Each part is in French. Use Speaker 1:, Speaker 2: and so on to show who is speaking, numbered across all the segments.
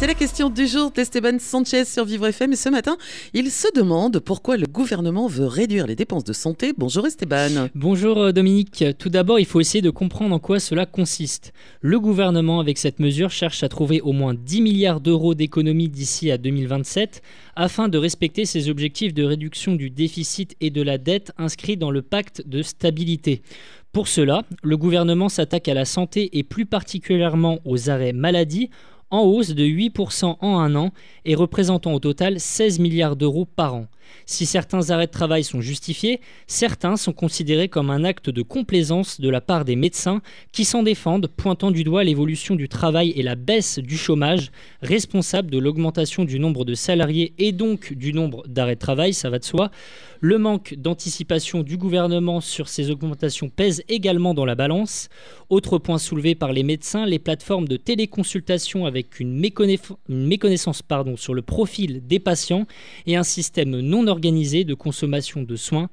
Speaker 1: C'est la question du jour d'Esteban Sanchez sur Vivre FM. Ce matin, il se demande pourquoi le gouvernement veut réduire les dépenses de santé. Bonjour Esteban.
Speaker 2: Bonjour euh, Dominique. Tout d'abord, il faut essayer de comprendre en quoi cela consiste. Le gouvernement, avec cette mesure, cherche à trouver au moins 10 milliards d'euros d'économies d'ici à 2027 afin de respecter ses objectifs de réduction du déficit et de la dette inscrits dans le pacte de stabilité. Pour cela, le gouvernement s'attaque à la santé et plus particulièrement aux arrêts maladie en hausse de 8% en un an et représentant au total 16 milliards d'euros par an. Si certains arrêts de travail sont justifiés, certains sont considérés comme un acte de complaisance de la part des médecins qui s'en défendent, pointant du doigt l'évolution du travail et la baisse du chômage, responsable de l'augmentation du nombre de salariés et donc du nombre d'arrêts de travail, ça va de soi. Le manque d'anticipation du gouvernement sur ces augmentations pèse également dans la balance. Autre point soulevé par les médecins, les plateformes de téléconsultation avec une, méconnaissance pardon, sur le profil des patients et un système non organisée de consommation de soins.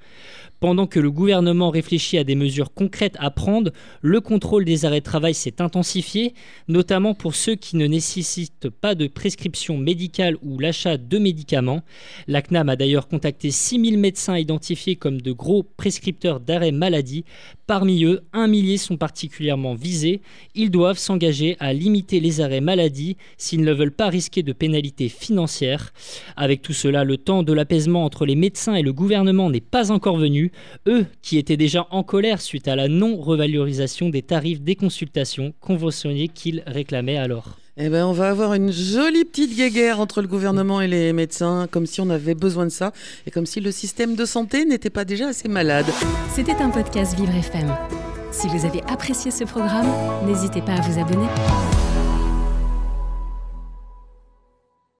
Speaker 2: Pendant que le gouvernement réfléchit à des mesures concrètes à prendre, le contrôle des arrêts de travail s'est intensifié, notamment pour ceux qui ne nécessitent pas de prescription médicale ou l'achat de médicaments. La CNAM a d'ailleurs contacté 6000 médecins identifiés comme de gros prescripteurs d'arrêt maladie. Parmi eux, un millier sont particulièrement visés. Ils doivent s'engager à limiter les arrêts maladie s'ils ne veulent pas risquer de pénalités financières. Avec tout cela, le temps de l'apaisement entre les médecins et le gouvernement n'est pas encore venu eux qui étaient déjà en colère suite à la non-revalorisation des tarifs des consultations conventionnées qu'ils réclamaient alors.
Speaker 1: Eh ben, on va avoir une jolie petite guéguerre entre le gouvernement et les médecins, comme si on avait besoin de ça, et comme si le système de santé n'était pas déjà assez malade.
Speaker 3: C'était un podcast Vivre FM. Si vous avez apprécié ce programme, n'hésitez pas à vous abonner.